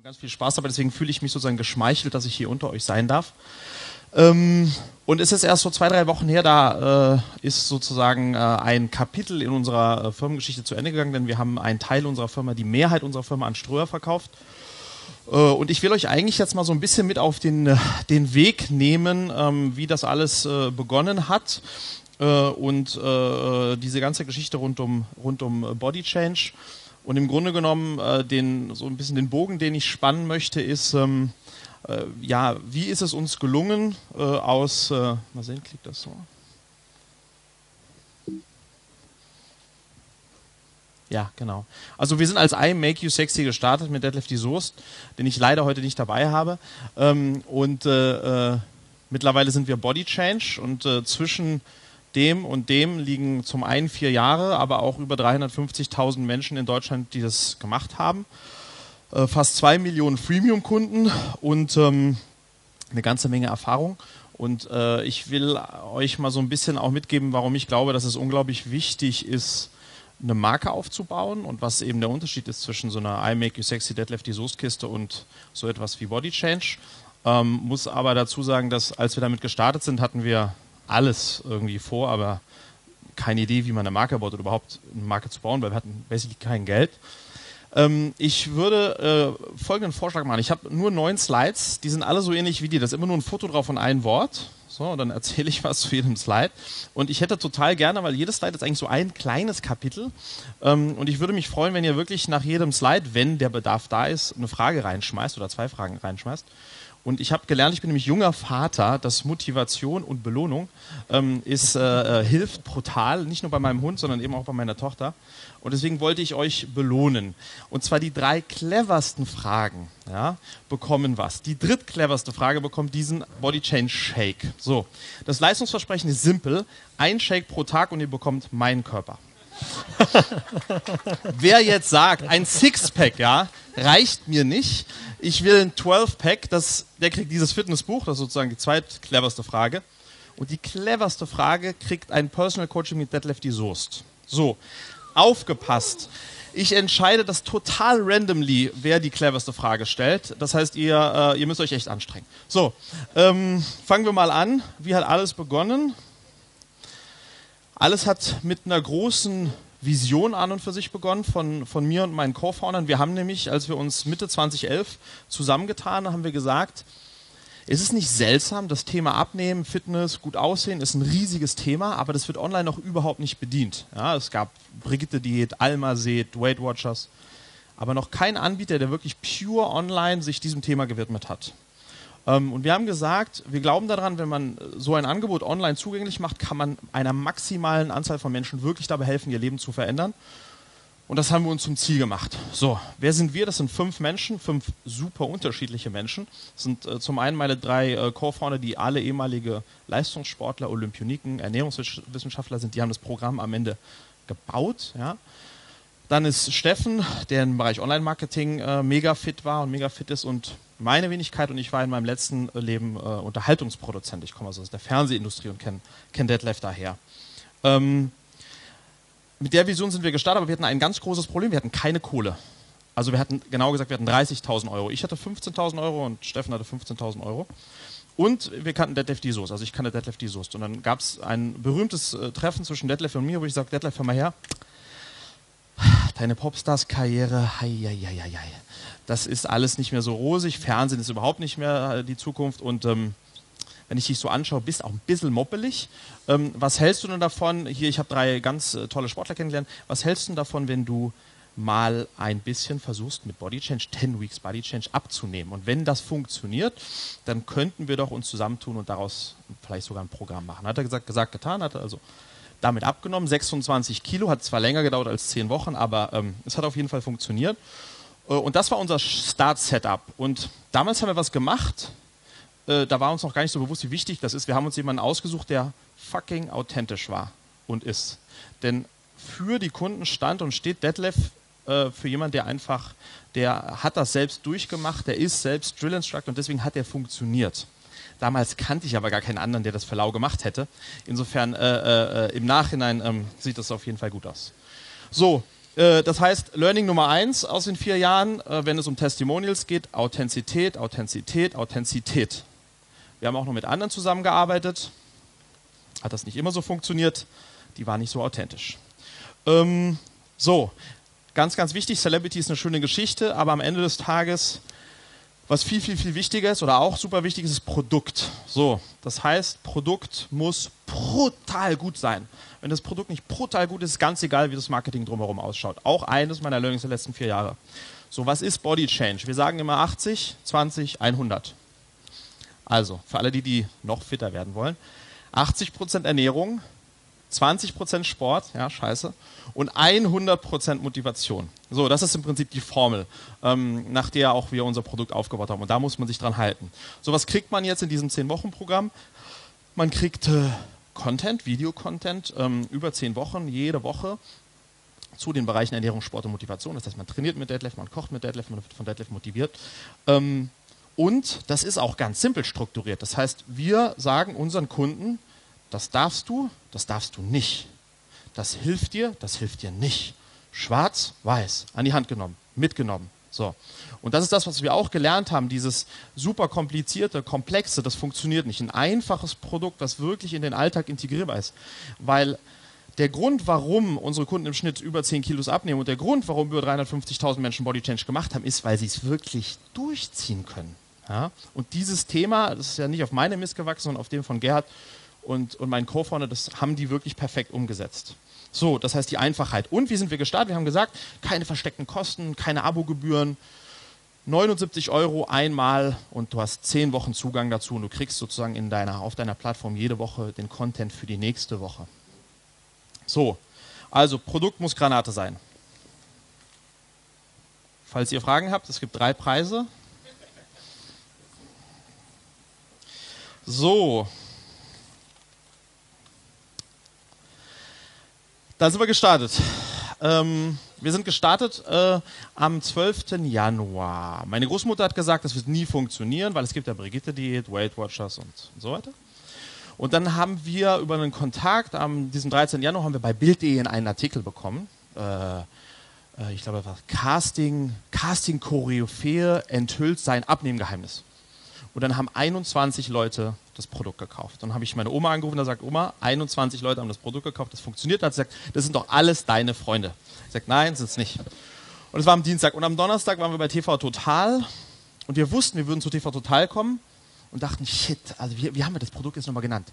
schon ganz viel Spaß dabei, deswegen fühle ich mich sozusagen geschmeichelt, dass ich hier unter euch sein darf. Ähm, und es ist erst so zwei, drei Wochen her, da äh, ist sozusagen äh, ein Kapitel in unserer äh, Firmengeschichte zu Ende gegangen, denn wir haben einen Teil unserer Firma, die Mehrheit unserer Firma an Ströer verkauft. Äh, und ich will euch eigentlich jetzt mal so ein bisschen mit auf den, äh, den Weg nehmen, ähm, wie das alles äh, begonnen hat und diese ganze Geschichte rund um, rund um Body Change. Und im Grunde genommen, äh, den, so ein bisschen den Bogen, den ich spannen möchte, ist, ähm, äh, ja, wie ist es uns gelungen, äh, aus, äh, mal sehen, klickt das so? Ja, genau. Also wir sind als I Make You Sexy gestartet mit Deadlift die Soest, den ich leider heute nicht dabei habe. Ähm, und äh, äh, mittlerweile sind wir Body Change und zwischen dem und dem liegen zum einen vier Jahre, aber auch über 350.000 Menschen in Deutschland, die das gemacht haben. Äh, fast zwei Millionen Freemium-Kunden und ähm, eine ganze Menge Erfahrung. Und äh, ich will euch mal so ein bisschen auch mitgeben, warum ich glaube, dass es unglaublich wichtig ist, eine Marke aufzubauen und was eben der Unterschied ist zwischen so einer I Make You Sexy Deadlifty Soßkiste und so etwas wie Body Change. Ähm, muss aber dazu sagen, dass als wir damit gestartet sind, hatten wir alles irgendwie vor, aber keine Idee, wie man eine Marke baut oder überhaupt eine Marke zu bauen, weil wir hatten basically kein Geld. Ähm, ich würde äh, folgenden Vorschlag machen. Ich habe nur neun Slides, die sind alle so ähnlich wie die. Das ist immer nur ein Foto drauf und ein Wort. So, dann erzähle ich was zu jedem Slide. Und ich hätte total gerne, weil jedes Slide ist eigentlich so ein kleines Kapitel. Ähm, und ich würde mich freuen, wenn ihr wirklich nach jedem Slide, wenn der Bedarf da ist, eine Frage reinschmeißt oder zwei Fragen reinschmeißt. Und ich habe gelernt, ich bin nämlich junger Vater, dass Motivation und Belohnung ähm, ist, äh, äh, hilft brutal, nicht nur bei meinem Hund, sondern eben auch bei meiner Tochter. Und deswegen wollte ich euch belohnen. Und zwar die drei cleversten Fragen ja, bekommen was. Die drittcleverste Frage bekommt diesen Body Change Shake. So, das Leistungsversprechen ist simpel. Ein Shake pro Tag und ihr bekommt meinen Körper. Wer jetzt sagt, ein Sixpack, ja, reicht mir nicht. Ich will ein 12-Pack, der kriegt dieses Fitnessbuch, das ist sozusagen die zweitcleverste Frage. Und die cleverste Frage kriegt ein Personal Coaching mit Deadlifty Soest. So, aufgepasst. Ich entscheide das total randomly, wer die cleverste Frage stellt. Das heißt, ihr, äh, ihr müsst euch echt anstrengen. So, ähm, fangen wir mal an. Wie hat alles begonnen? Alles hat mit einer großen Vision an und für sich begonnen von, von mir und meinen Co-Foundern. Wir haben nämlich, als wir uns Mitte 2011 zusammengetan haben, wir gesagt, es ist nicht seltsam, das Thema Abnehmen, Fitness, gut aussehen ist ein riesiges Thema, aber das wird online noch überhaupt nicht bedient. Ja, es gab Brigitte Diät, Alma Seed, Weight Watchers, aber noch kein Anbieter, der wirklich pure online sich diesem Thema gewidmet hat. Ähm, und wir haben gesagt, wir glauben daran, wenn man so ein Angebot online zugänglich macht, kann man einer maximalen Anzahl von Menschen wirklich dabei helfen, ihr Leben zu verändern. Und das haben wir uns zum Ziel gemacht. So, wer sind wir? Das sind fünf Menschen, fünf super unterschiedliche Menschen. Das sind äh, zum einen meine drei äh, Co-Founder, die alle ehemalige Leistungssportler, Olympioniken, Ernährungswissenschaftler sind. Die haben das Programm am Ende gebaut. Ja. Dann ist Steffen, der im Bereich Online-Marketing äh, mega fit war und mega fit ist und meine Wenigkeit und ich war in meinem letzten äh, Leben äh, Unterhaltungsproduzent. Ich komme also aus der Fernsehindustrie und kenne kenn Deadlife daher. Ähm, mit der Vision sind wir gestartet, aber wir hatten ein ganz großes Problem. Wir hatten keine Kohle. Also wir hatten, genau gesagt, wir hatten 30.000 Euro. Ich hatte 15.000 Euro und Steffen hatte 15.000 Euro. Und wir kannten Detlef die Soest, also ich kannte Detlef die Soest. Und dann gab es ein berühmtes äh, Treffen zwischen Detlef und mir, wo ich sagte, Detlef, hör mal her, deine Popstars-Karriere, das ist alles nicht mehr so rosig, Fernsehen ist überhaupt nicht mehr äh, die Zukunft und ähm, wenn ich dich so anschaue, bist auch ein bisschen moppelig. Ähm, was hältst du denn davon? Hier, ich habe drei ganz äh, tolle Sportler kennengelernt. Was hältst du denn davon, wenn du mal ein bisschen versuchst, mit Body Change, 10 Weeks Body Change abzunehmen? Und wenn das funktioniert, dann könnten wir doch uns zusammentun und daraus vielleicht sogar ein Programm machen. Hat er gesagt, gesagt getan, hat er also damit abgenommen. 26 Kilo, hat zwar länger gedauert als 10 Wochen, aber ähm, es hat auf jeden Fall funktioniert. Äh, und das war unser Start-Setup. Und damals haben wir was gemacht, äh, da war uns noch gar nicht so bewusst, wie wichtig das ist. Wir haben uns jemanden ausgesucht, der fucking authentisch war und ist. Denn für die Kunden stand und steht Detlef äh, für jemanden, der einfach, der hat das selbst durchgemacht, der ist selbst Drill Instructor und deswegen hat er funktioniert. Damals kannte ich aber gar keinen anderen, der das für lau gemacht hätte. Insofern äh, äh, im Nachhinein ähm, sieht das auf jeden Fall gut aus. So, Äh, das heißt, Learning Nummer eins aus den vier Jahren, äh, wenn es um Testimonials geht, Authentizität, Authentizität, Authentizität. Wir haben auch noch mit anderen zusammengearbeitet. Hat das nicht immer so funktioniert. Die waren nicht so authentisch. Ähm, so, ganz, ganz wichtig, Celebrity ist eine schöne Geschichte, aber am Ende des Tages, was viel, viel, viel wichtiger ist oder auch super wichtig ist, ist Produkt. So, das heißt, Produkt muss brutal gut sein. Wenn das Produkt nicht brutal gut ist, ist ganz egal, wie das Marketing drumherum ausschaut. Auch eines meiner Learnings der letzten vier Jahre. So, was ist Body Change? Wir sagen immer 80, 20, 100. Also, für alle, die, die noch fitter werden wollen, 80% Ernährung, 20% Sport, ja, scheiße, und 100% Motivation. So, das ist im Prinzip die Formel, ähm, nach der auch wir unser Produkt aufgebaut haben. Und da muss man sich dran halten. So, was kriegt man jetzt in diesem 10-Wochen-Programm? Man kriegt äh, Content, Videocontent, ähm, über 10 Wochen, jede Woche zu den Bereichen Ernährung, Sport und Motivation. Das heißt, man trainiert mit Deadlift, man kocht mit Deadlift, man wird von Deadlift motiviert. Ähm, und das ist auch ganz simpel strukturiert. Das heißt, wir sagen unseren Kunden, das darfst du, das darfst du nicht. Das hilft dir, das hilft dir nicht. Schwarz, weiß, an die Hand genommen, mitgenommen. So. Und das ist das, was wir auch gelernt haben, dieses super komplizierte, komplexe, das funktioniert nicht. Ein einfaches Produkt, das wirklich in den Alltag integrierbar ist. Weil der Grund, warum unsere Kunden im Schnitt über 10 Kilos abnehmen und der Grund, warum über 350.000 Menschen Body Change gemacht haben, ist, weil sie es wirklich durchziehen können. Ja? Und dieses Thema, das ist ja nicht auf meine Mist gewachsen, sondern auf dem von Gerhard, und, und mein Co-Founder, das haben die wirklich perfekt umgesetzt. So, das heißt die Einfachheit. Und wie sind wir gestartet? Wir haben gesagt, keine versteckten Kosten, keine Abogebühren, 79 Euro einmal und du hast 10 Wochen Zugang dazu und du kriegst sozusagen in deiner, auf deiner Plattform jede Woche den Content für die nächste Woche. So, also Produkt muss Granate sein. Falls ihr Fragen habt, es gibt drei Preise. So, Da sind wir gestartet. Ähm, wir sind gestartet äh, am 12. Januar. Meine Großmutter hat gesagt, das wird nie funktionieren, weil es gibt ja Brigitte-Diät, Weight Watchers und, so weiter. Und dann haben wir über einen Kontakt am diesem 13. Januar haben wir bei Bild.de einen Artikel bekommen. Äh, äh, ich glaube, das war Casting, Casting Koryphäe enthüllt sein Abnehmgeheimnis. Und dann haben 21 Leute das Produkt gekauft. Dann habe ich meine Oma angerufen und sagt, Oma, 21 Leute haben das Produkt gekauft, das funktioniert. Da hat sie gesagt, das sind doch alles deine Freunde. Ich sage, nein, sind es nicht. Und es war am Dienstag. Und am Donnerstag waren wir bei TV Total und wir wussten, wir würden zu TV Total kommen und dachten, shit, also wie, wie haben wir das Produkt jetzt nochmal genannt?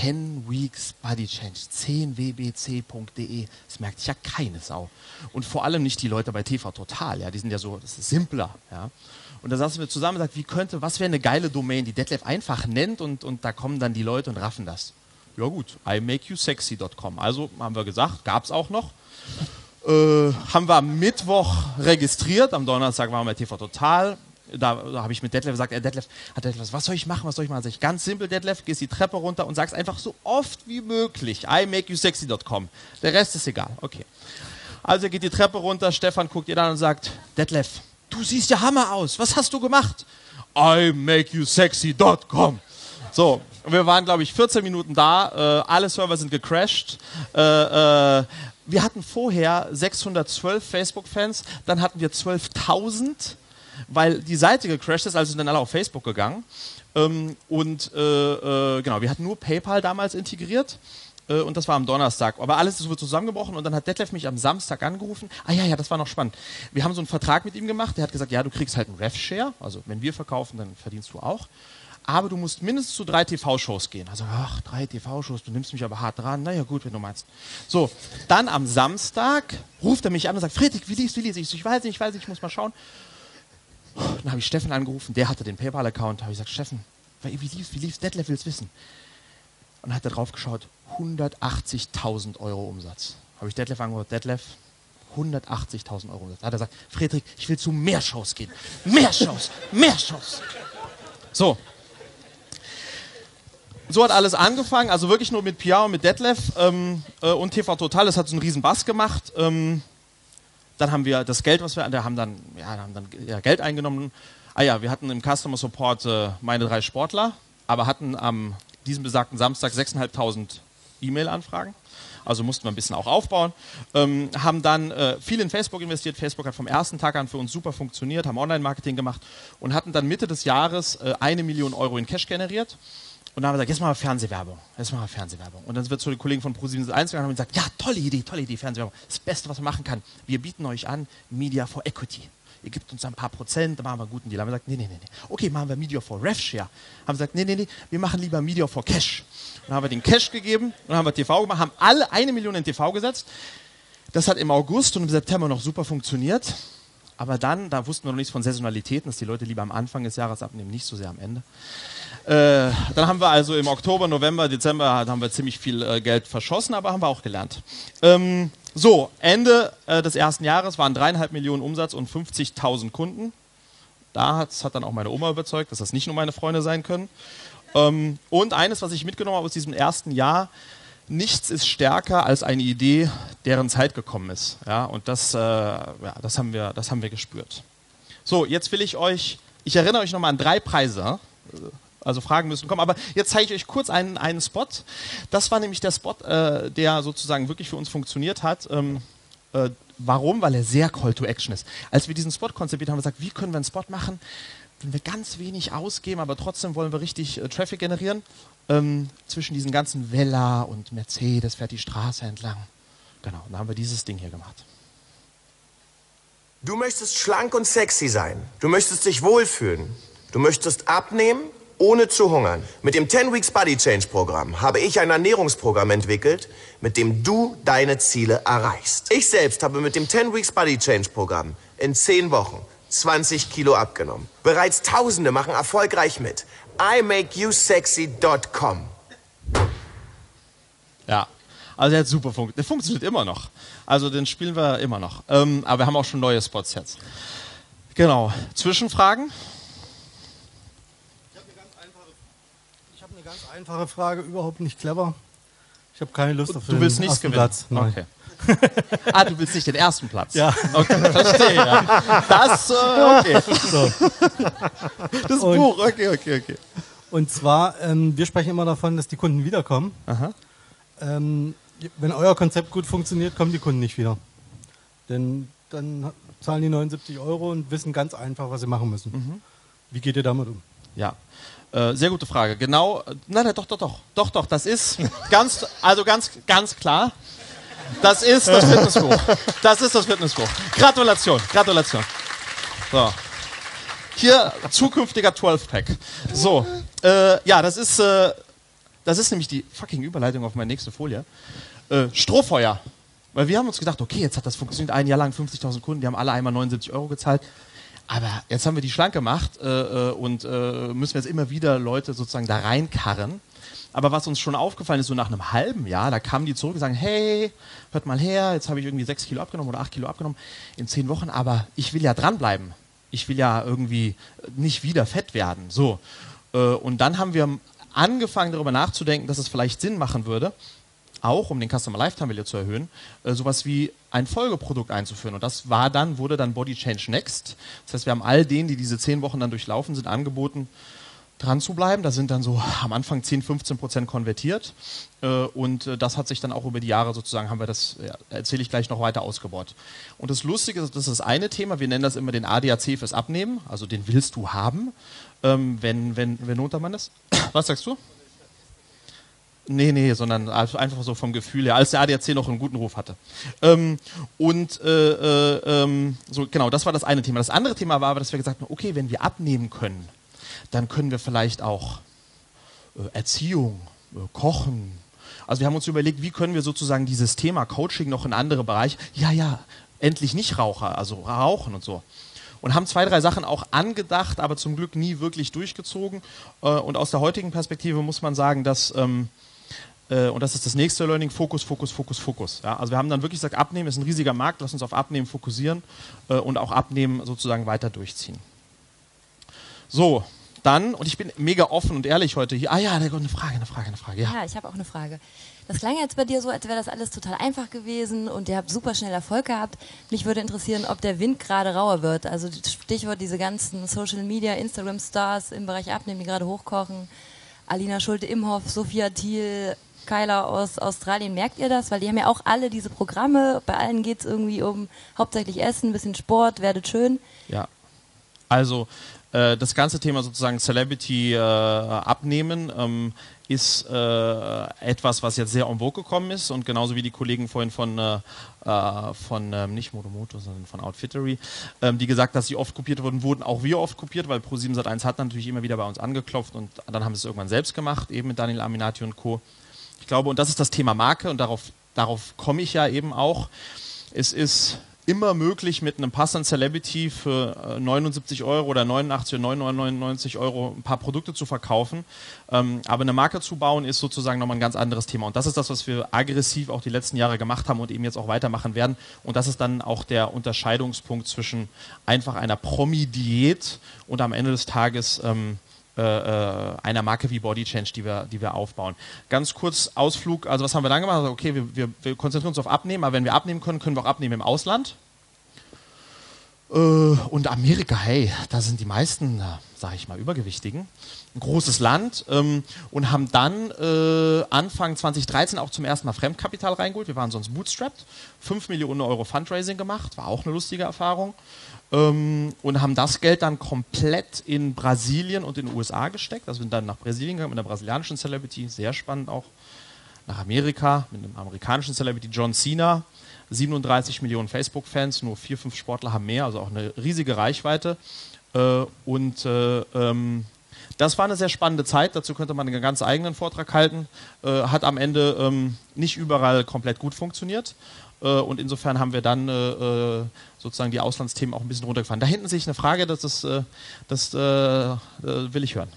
10 Weeks Body Change, 10wbc.de. Das merkt sich ja keine Sau. Und vor allem nicht die Leute bei TV Total, ja, die sind ja so, das ist simpler, ja. Und da saßen wir zusammen und sagten, wie könnte, was wäre eine geile Domain, die Detlef einfach nennt und, und da kommen dann die Leute und raffen das. Ja gut, imakeyousexy.com. Also haben wir gesagt, gab es auch noch. Äh, haben wir am Mittwoch registriert, am Donnerstag waren wir bei TV Total. Da, da habe ich mit Detlef gesagt, äh, Detlef, hat Detlef, was soll ich machen, was soll ich machen? Sag ich, ganz simpel, Detlef, gehst die Treppe runter und sagst einfach so oft wie möglich, imakeyousexy.com. Der Rest ist egal, okay. Also geht die Treppe runter, Stefan guckt ihr dann und sagt, Detlef, du siehst ja Hammer aus. Was hast du gemacht? imakeyousexy.com. So, wir waren, glaube ich, 14 Minuten da. Äh, alle Server sind gecrashed. Äh, äh, wir hatten vorher 612 Facebook-Fans, dann hatten wir 12.000, weil die Seite gecrashed ist, also sind dann alle auf Facebook gegangen. Ähm, und äh, äh, genau, wir hatten nur PayPal damals integriert. Äh, und das war am Donnerstag. Aber alles ist so zusammengebrochen und dann hat Detlef mich am Samstag angerufen. Ah ja, ja, das war noch spannend. Wir haben so einen Vertrag mit ihm gemacht. Der hat gesagt, ja, du kriegst halt einen Rev-Share. Also wenn wir verkaufen, dann verdienst du auch. Aber du musst mindestens zu drei TV-Shows gehen. Also, ach, drei TV-Shows, du nimmst mich aber hart dran. Naja, gut, wenn du meinst. So, dann am Samstag ruft er mich an und sagt, Friedrich, wie liest, wie liest? Ich, so, ich weiß nicht, ich weiß nicht, ich muss mal schauen. Dann habe ich Steffen angerufen, der hatte den PayPal-Account. habe ich gesagt, Steffen, wie lief's, wie lief's? Detlef will es wissen. Und hat da drauf geschaut, 180.000 Euro Umsatz. Habe ich Detlef angehört, Detlef, 180.000 Euro Umsatz. Da hat er gesagt, Friedrich, ich will zu mehr Shows gehen. Mehr Shows, mehr Shows. So. So hat alles angefangen, also wirklich nur mit Pia und mit Detlef ähm, äh, und TV Total. Das hat so einen riesen Bass gemacht. Ähm, dann haben wir das Geld, was wir, wir haben dann, ja, haben dann ja, Geld eingenommen. Ah ja, wir hatten im Customer Support äh, meine drei Sportler, aber hatten am diesem besagten Samstag 6.500 E-Mail-Anfragen. Also mussten wir ein bisschen auch aufbauen. Ähm, haben dann äh, viel in Facebook investiert. Facebook hat vom ersten Tag an für uns super funktioniert, haben Online-Marketing gemacht und hatten dann Mitte des Jahres äh, eine Million Euro in Cash generiert. Und dann haben wir gesagt, jetzt machen wir Fernsehwerbung. Jetzt machen wir Fernsehwerbung. Und dann wird zu den Kollegen von Pro7 1 gegangen und haben gesagt, ja, tolle Idee, tolle Idee, Fernsehwerbung. Das Beste, was man machen kann. Wir bieten euch an, Media for Equity ihr gebt uns ein paar Prozent, dann machen wir einen guten Deal. Haben wir gesagt, nee, nee, nee, nee. Okay, machen wir Media for RevShare. Haben wir gesagt, nee, nee, nee, wir machen lieber Media for Cash. Dann haben wir den Cash gegeben, dann haben wir TV gemacht, haben alle eine Million in TV gesetzt. Das hat im August und im September noch super funktioniert. Aber dann, da wussten wir noch nichts von Saisonalitäten, dass die Leute lieber am Anfang des Jahres abnehmen, nicht so sehr am Ende. Äh, dann haben wir also im Oktober, November, Dezember haben wir ziemlich viel äh, Geld verschossen, aber haben wir auch gelernt. Ähm, so, Ende äh, des ersten Jahres waren dreieinhalb Millionen Umsatz und 50.000 Kunden. Da hat, hat dann auch meine Oma überzeugt, dass das nicht nur meine Freunde sein können. Ähm, und eines, was ich mitgenommen habe aus diesem ersten Jahr, nichts ist stärker als eine Idee, deren Zeit gekommen ist. Ja, und das, äh, ja, das, haben wir, das haben wir gespürt. So, jetzt will ich euch, ich erinnere euch nochmal an drei Preise. Also Fragen müssen kommen. Aber jetzt zeige ich euch kurz einen, einen Spot. Das war nämlich der Spot, äh, der sozusagen wirklich für uns funktioniert hat. Ähm, äh, warum? Weil er sehr Call to Action ist. Als wir diesen Spot konzipiert haben, haben wir gesagt, wie können wir einen Spot machen, wenn wir ganz wenig ausgeben, aber trotzdem wollen wir richtig äh, Traffic generieren. Ähm, zwischen diesen ganzen Vella und Mercedes fährt die Straße entlang. Genau, und dann haben wir dieses Ding hier gemacht. Du möchtest schlank und sexy sein. Du möchtest dich wohlfühlen. Du möchtest abnehmen, ohne zu hungern. Mit dem 10 Weeks Body Change Programm habe ich ein Ernährungsprogramm entwickelt, mit dem du deine Ziele erreichst. Ich selbst habe mit dem 10 Weeks Body Change Programm in 10 Wochen 20 Kilo abgenommen. Bereits Tausende machen erfolgreich mit. imakeyousexy.com. Ja, also der hat super funktioniert. Der funktioniert immer noch. Also den spielen wir immer noch. Ähm, aber wir haben auch schon neue Spots jetzt. Genau. Zwischenfragen? Ich habe eine ganz einfache Frage, überhaupt nicht clever. Ich habe keine Lust auf Du willst nichts gewinnen? Platz. Nein. Okay. ah, du willst nicht den ersten Platz? Ja. Okay, verstehe. Ja. Das, äh, okay. So. Das Und- Buch, okay, okay, okay. Und zwar, ähm, wir sprechen immer davon, dass die Kunden wiederkommen. Aha. Ähm, wenn euer Konzept gut funktioniert, kommen die Kunden nicht wieder. Denn dann zahlen die 79 Euro und wissen ganz einfach, was sie machen müssen. Mhm. Wie geht ihr damit um? Ja. Äh, sehr gute Frage. Genau, nein, nein, doch, doch, doch, doch, doch, das ist ganz, also ganz, ganz klar. Das ist das Fitnessbuch. Das ist das Fitnessbuch. Gratulation, Gratulation. So. Hier zukünftiger 12-Pack. So, äh, ja, das ist, äh, das ist nämlich die fucking Überleitung auf meine nächste Folie. Äh, Strohfeuer. Weil wir haben uns gedacht, okay, jetzt hat das funktioniert, ein Jahr lang 50.000 Kunden, die haben alle einmal 79 Euro gezahlt. Aber jetzt haben wir die schlank gemacht äh, äh, und äh, müssen jetzt immer wieder Leute sozusagen da reinkarren. Aber was uns schon aufgefallen ist, so nach einem halben Jahr, da kamen die zurück und sagen, hey, hört mal her, jetzt habe ich irgendwie sechs Kilo abgenommen oder acht Kilo abgenommen in zehn Wochen, aber ich will ja dranbleiben. Ich will ja irgendwie nicht wieder fett werden. So. Äh, und dann haben wir angefangen darüber nachzudenken, dass es vielleicht Sinn machen würde, auch um den Customer Lifetime Value zu erhöhen, äh, sowas wie ein Folgeprodukt einzuführen. Und das war dann, wurde dann Body Change Next. Das heißt, wir haben all denen, die diese zehn Wochen dann durchlaufen sind, angeboten, dran zu bleiben. Da sind dann so am Anfang 10, 15 Prozent konvertiert. Äh, und äh, das hat sich dann auch über die Jahre sozusagen, haben wir das, erzähle ich gleich noch weiter ausgebaut. Und das Lustige ist, das ist das eine Thema, wir nennen das immer den ADAC fürs Abnehmen, also den willst du haben, ähm, wenn, wenn, wenn Untermann ist. Was sagst du? Nee, nee, sondern einfach so vom Gefühl her, als der ADAC noch einen guten Ruf hatte. Ähm, und äh, äh, ähm, so genau, das war das eine Thema. Das andere Thema war aber, dass wir gesagt haben, okay, wenn wir abnehmen können, dann können wir vielleicht auch äh, Erziehung, äh, Kochen. Also wir haben uns überlegt, wie können wir sozusagen dieses Thema Coaching noch in andere Bereiche, ja, ja, endlich nicht Raucher, also Rauchen und so. Und haben zwei, drei Sachen auch angedacht, aber zum Glück nie wirklich durchgezogen. Äh, und aus der heutigen Perspektive muss man sagen, dass, ähm, äh, und das ist das nächste Learning, Fokus, Fokus, Fokus, Fokus. Ja, also wir haben dann wirklich gesagt, Abnehmen ist ein riesiger Markt, lass uns auf Abnehmen fokussieren äh, und auch Abnehmen sozusagen weiter durchziehen. So, dann, und ich bin mega offen und ehrlich heute hier. Ah ja, eine Frage, eine Frage, eine Frage. Ja. Ja, ich habe auch eine Frage. Das klang jetzt bei dir so, als wäre das alles total einfach gewesen und ihr habt super schnell Erfolg gehabt. Mich würde interessieren, ob der Wind gerade rauer wird. Also Stichwort diese ganzen Social Media, Instagram Stars im Bereich Abnehmen, die gerade hochkochen. Alina Schulte-Imhoff, Sophia Thiel, Kyler aus Australien, merkt ihr das? Weil die haben ja auch alle diese Programme. Bei allen geht es irgendwie um hauptsächlich Essen, ein bisschen Sport, werdet schön. Ja. Also äh, das ganze Thema sozusagen Celebrity äh, abnehmen ähm, ist äh, etwas, was jetzt sehr en vogue gekommen ist und genauso wie die Kollegen vorhin von, äh, äh von ähm, nicht Motomoto, sondern von Outfittery, ähm, die gesagt, dass sie oft kopiert wurden, wurden auch wir oft kopiert, weil Pro7 Sat1 hat natürlich immer wieder bei uns angeklopft und dann haben sie es irgendwann selbst gemacht, eben mit Daniel Aminati und Co. Glaube, und das ist das Thema Marke und darauf, darauf komme ich ja eben auch. Es ist immer möglich, mit einem passenden Celebrity für 79 äh, Euro oder 89 oder 99 Euro ein paar Produkte zu verkaufen. Ähm, aber eine Marke zu bauen, ist sozusagen nochmal ein ganz anderes Thema. Und das ist das, was wir aggressiv auch die letzten Jahre gemacht haben und eben jetzt auch weitermachen werden. Und das ist dann auch der Unterscheidungspunkt zwischen einfach einer Promi-Diät und am Ende des Tages ähm, äh, äh, einer Marke wie Body Change, die wir, die wir aufbauen. Ganz kurz Ausflug, also was haben wir dann gemacht? Also okay, wir, wir, wir konzentrieren uns auf Abnehmen, aber wenn wir abnehmen können, können wir auch abnehmen im Ausland. Äh, und Amerika, hey, da sind die meisten, sage ich mal, Übergewichtigen. Ein großes Land ähm, und haben dann äh, Anfang 2013 auch zum ersten Mal Fremdkapital reingeholt. Wir waren sonst bootstrapped. 5 Millionen Euro Fundraising gemacht, war auch eine lustige Erfahrung ähm, und haben das Geld dann komplett in Brasilien und in den USA gesteckt. Also sind dann nach Brasilien gegangen mit einer brasilianischen Celebrity, sehr spannend auch. Nach Amerika mit einem amerikanischen Celebrity, John Cena. 37 Millionen Facebook-Fans, nur vier, fünf Sportler haben mehr, also auch eine riesige Reichweite. Äh, und äh, ähm, das war eine sehr spannende Zeit, dazu könnte man einen ganz eigenen Vortrag halten. Äh, hat am Ende ähm, nicht überall komplett gut funktioniert. Äh, und insofern haben wir dann äh, äh, sozusagen die Auslandsthemen auch ein bisschen runtergefahren. Da hinten sehe ich eine Frage, das, ist, das will ich hören.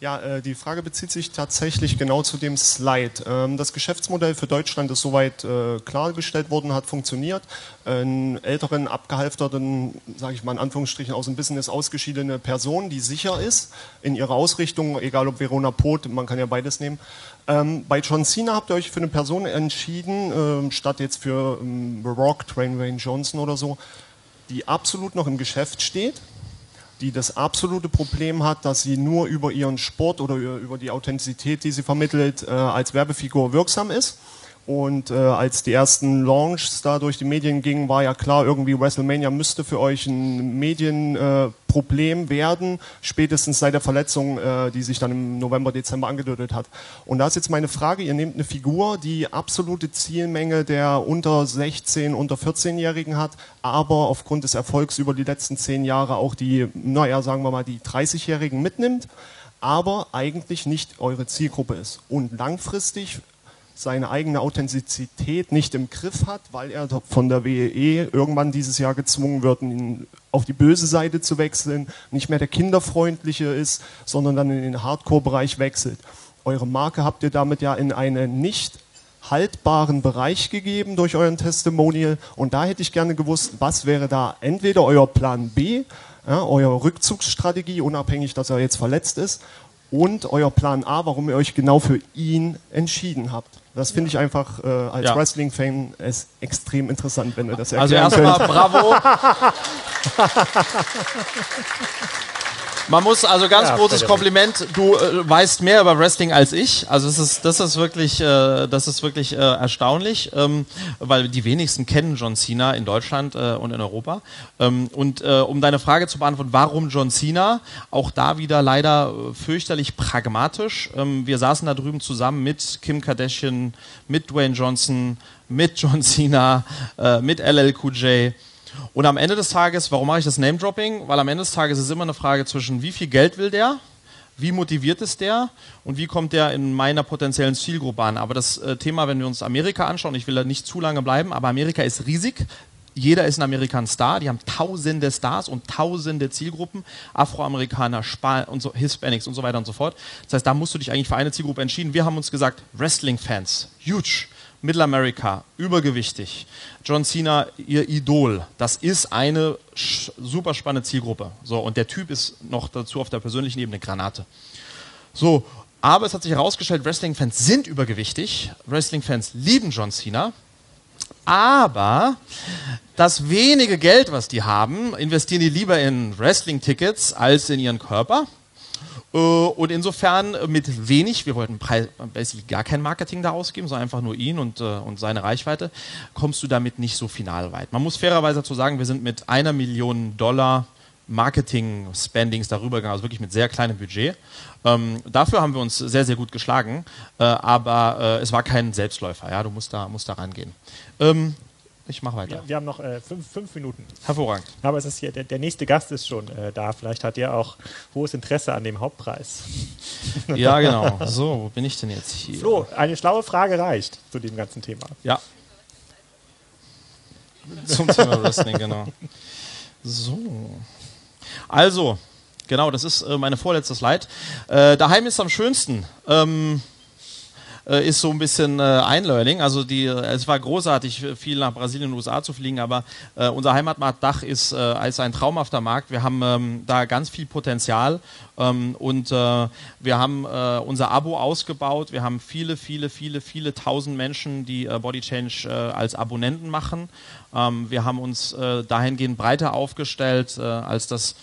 Ja, äh, die Frage bezieht sich tatsächlich genau zu dem Slide. Ähm, das Geschäftsmodell für Deutschland ist soweit äh, klargestellt worden, hat funktioniert. Einen älteren, abgehalfterten, sage ich mal in Anführungsstrichen, aus dem Business ausgeschiedene Person, die sicher ist in ihrer Ausrichtung, egal ob Verona Pot, man kann ja beides nehmen. Ähm, bei John Cena habt ihr euch für eine Person entschieden, ähm, statt jetzt für The Rock, Train Wayne Johnson oder so, die absolut noch im Geschäft steht die das absolute Problem hat, dass sie nur über ihren Sport oder über die Authentizität, die sie vermittelt, äh, als Werbefigur wirksam ist. Und äh, als die ersten Launches da durch die Medien gingen, war ja klar, irgendwie WrestleMania müsste für euch ein Medienproblem äh, werden, spätestens seit der Verletzung, äh, die sich dann im November, Dezember angedeutet hat. Und da ist jetzt meine Frage, ihr nehmt eine Figur, die absolute Zielmenge der unter 16, unter 14-Jährigen hat, aber aufgrund des Erfolgs über die letzten zehn Jahre auch die, naja, sagen wir mal, die 30-Jährigen mitnimmt aber eigentlich nicht eure Zielgruppe ist. Und langfristig seine eigene Authentizität nicht im Griff hat, weil er von der WEE irgendwann dieses Jahr gezwungen wird, auf die böse Seite zu wechseln, nicht mehr der kinderfreundliche ist, sondern dann in den Hardcore-Bereich wechselt. Eure Marke habt ihr damit ja in einen nicht haltbaren Bereich gegeben durch euren Testimonial und da hätte ich gerne gewusst, was wäre da entweder euer Plan B, ja, eure Rückzugsstrategie, unabhängig, dass er jetzt verletzt ist, und euer Plan A, warum ihr euch genau für ihn entschieden habt. Das finde ich einfach äh, als ja. Wrestling-Fan extrem interessant, wenn du das erklären Also erstmal bravo. Man muss also ganz ja, großes Kompliment. Du äh, weißt mehr über Wrestling als ich. Also das ist das ist wirklich äh, das ist wirklich äh, erstaunlich, ähm, weil die wenigsten kennen John Cena in Deutschland äh, und in Europa. Ähm, und äh, um deine Frage zu beantworten, warum John Cena? Auch da wieder leider äh, fürchterlich pragmatisch. Ähm, wir saßen da drüben zusammen mit Kim Kardashian, mit Dwayne Johnson, mit John Cena, mit LL Cool J und am Ende des Tages, warum mache ich das Name-Dropping? Weil am Ende des Tages ist es immer eine Frage zwischen, wie viel Geld will der, wie motiviert ist der und wie kommt der in meiner potenziellen Zielgruppe an. Aber das äh, Thema, wenn wir uns Amerika anschauen, ich will da nicht zu lange bleiben, aber Amerika ist riesig. Jeder ist in Amerika ein Star, die haben tausende Stars und tausende Zielgruppen, Afroamerikaner, Span und so, Hispanics und so weiter und so fort. Das heißt, da musst du dich eigentlich für eine Zielgruppe entschieden. Wir haben uns gesagt, Wrestling-Fans, huge. Mittelamerika, übergewichtig. John Cena, ihr Idol. Das ist eine super spannende Zielgruppe. So, und der Typ ist noch dazu auf der persönlichen Ebene Granate. So, aber es hat sich herausgestellt, Wrestling-Fans sind übergewichtig. Wrestling-Fans lieben John Cena. Aber das wenige Geld, was die haben, investieren die lieber in Wrestling-Tickets als in ihren Körper. Äh, und insofern mit wenig, wir wollten basically gar kein Marketing da ausgeben, sondern einfach nur ihn und, äh, und seine Reichweite, kommst du damit nicht so final weit. Man muss fairerweise dazu sagen, wir sind mit einer Million Dollar Marketing-Spendings darüber gegangen, also wirklich mit sehr kleinem Budget. Ähm, dafür haben wir uns sehr, sehr gut geschlagen, äh, aber äh, es war kein Selbstläufer, ja, du musst da, musst da rangehen. Ähm, ich mache weiter. Ja, wir haben noch äh, fünf, fünf, Minuten. Hervorragend. Aber es ist hier, der, der nächste Gast ist schon äh, da. Vielleicht hat er auch hohes Interesse an dem Hauptpreis. Ja, genau. So, wo bin ich denn jetzt hier? Flo, eine schlaue Frage reicht zu dem ganzen Thema. Ja. Zum Thema Wrestling, genau. So. Also, genau, das ist äh, meine vorletzte Slide. Äh, daheim ist am schönsten. Ähm, äh, ist so ein bisschen äh, Einlearning. Also die, äh, es war großartig, viel nach Brasilien und USA zu fliegen, aber äh, unser Heimatmarkt Dach ist, äh, ist ein traumhafter Markt. Wir haben ähm, da ganz viel Potenzial ähm, und äh, wir haben äh, unser Abo ausgebaut. Wir haben viele, viele, viele, viele tausend Menschen, die äh, Body Change äh, als Abonnenten machen. Ähm, wir haben uns äh, dahingehend breiter aufgestellt, äh, als das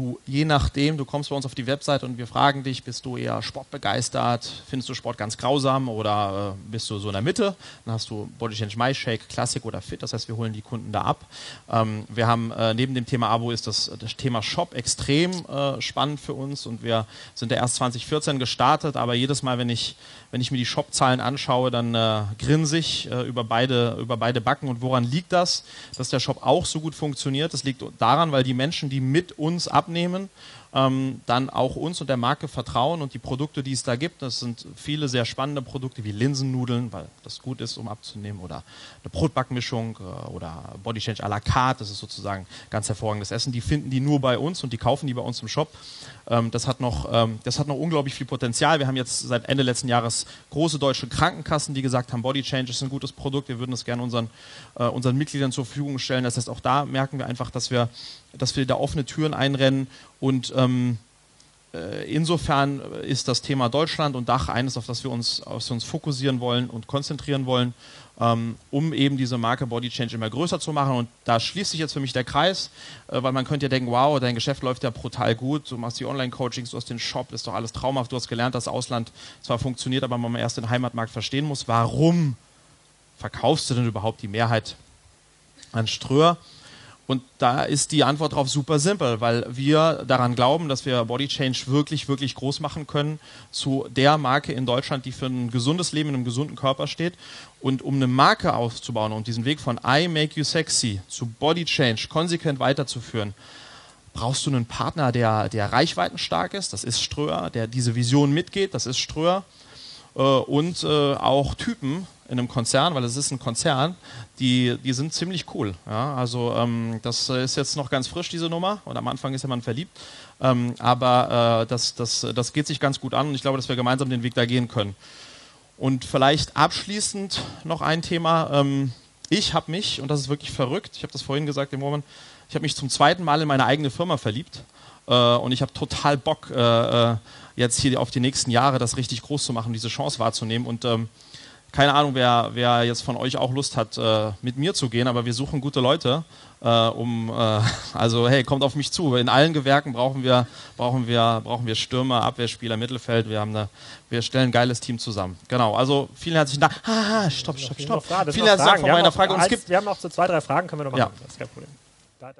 du je nachdem, du kommst bei uns auf die Website und wir fragen dich, bist du eher sportbegeistert, findest du Sport ganz grausam oder äh, bist du so in der Mitte? Dann hast du Body Change My Shake, Classic oder Fit, das heißt, wir holen die Kunden da ab. Ähm, wir haben äh, neben dem Thema Abo ist das, das Thema Shop extrem äh, spannend für uns und wir sind ja erst 2014 gestartet, aber jedes Mal, wenn ich wenn ich mir die Shop-Zahlen anschaue, dann äh, grinse ich äh, über, beide, über beide Backen. Und woran liegt das, dass der Shop auch so gut funktioniert? Das liegt daran, weil die Menschen, die mit uns abnehmen, ähm, dann auch uns und der Marke vertrauen und die Produkte, die es da gibt, das sind viele sehr spannende Produkte wie Linsennudeln, weil das gut ist, um abzunehmen, oder eine Brotbackmischung äh, oder Body Change à la carte, das ist sozusagen ganz hervorragendes Essen. Die finden die nur bei uns und die kaufen die bei uns im Shop. Ähm, das, hat noch, ähm, das hat noch unglaublich viel Potenzial. Wir haben jetzt seit Ende letzten Jahres große deutsche Krankenkassen, die gesagt haben, Body Change ist ein gutes Produkt, wir würden es gerne unseren, äh, unseren Mitgliedern zur Verfügung stellen. Das heißt, auch da merken wir einfach, dass wir, dass wir da offene Türen einrennen und ähm, äh, insofern ist das Thema Deutschland und Dach eines, auf das wir uns, auf das wir uns fokussieren wollen und konzentrieren wollen, ähm, um eben diese Marke Body Change immer größer zu machen. Und da schließt sich jetzt für mich der Kreis, äh, weil man könnte ja denken, wow, dein Geschäft läuft ja brutal gut, du machst die Online-Coachings, du hast den Shop, ist doch alles traumhaft, du hast gelernt, dass Ausland zwar funktioniert, aber man erst den Heimatmarkt verstehen muss. Warum verkaufst du denn überhaupt die Mehrheit an Ströer? Und da ist die Antwort darauf super simpel, weil wir daran glauben, dass wir Body Change wirklich, wirklich groß machen können zu der Marke in Deutschland, die für ein gesundes Leben in einem gesunden Körper steht. Und um eine Marke aufzubauen und diesen Weg von I make you sexy zu Body Change konsequent weiterzuführen, brauchst du einen Partner, der, der reichweitenstark ist, das ist Ströer, der diese Vision mitgeht, das ist Ströer. Äh, und äh, auch Typen, in einem Konzern, weil es ist ein Konzern, die, die sind ziemlich cool. Ja? Also ähm, das ist jetzt noch ganz frisch, diese Nummer, und am Anfang ist ja man verliebt. Ähm, aber äh, das, das, das geht sich ganz gut an und ich glaube, dass wir gemeinsam den Weg da gehen können. Und vielleicht abschließend noch ein Thema. Ähm, ich habe mich, und das ist wirklich verrückt, ich habe das vorhin gesagt im Moment, ich habe mich zum zweiten Mal in meine eigene Firma verliebt. Äh, und ich habe total Bock, äh, äh, jetzt hier auf die nächsten Jahre das richtig groß zu machen, diese Chance wahrzunehmen. Und ähm, keine Ahnung, wer, wer jetzt von euch auch Lust hat, äh, mit mir zu gehen, aber wir suchen gute Leute. Äh, um, äh, also hey, kommt auf mich zu. In allen Gewerken brauchen wir, brauchen wir, brauchen wir Stürmer, Abwehrspieler, Mittelfeld. Wir, haben eine, wir stellen ein geiles Team zusammen. Genau, also vielen herzlichen Dank. Ah, stopp, stopp, stopp. Vielen herzlichen Dank von meiner Frage. Und es gibt, wir haben noch so zwei, drei Fragen, können wir noch machen. Ja. Das ist kein Problem. Da,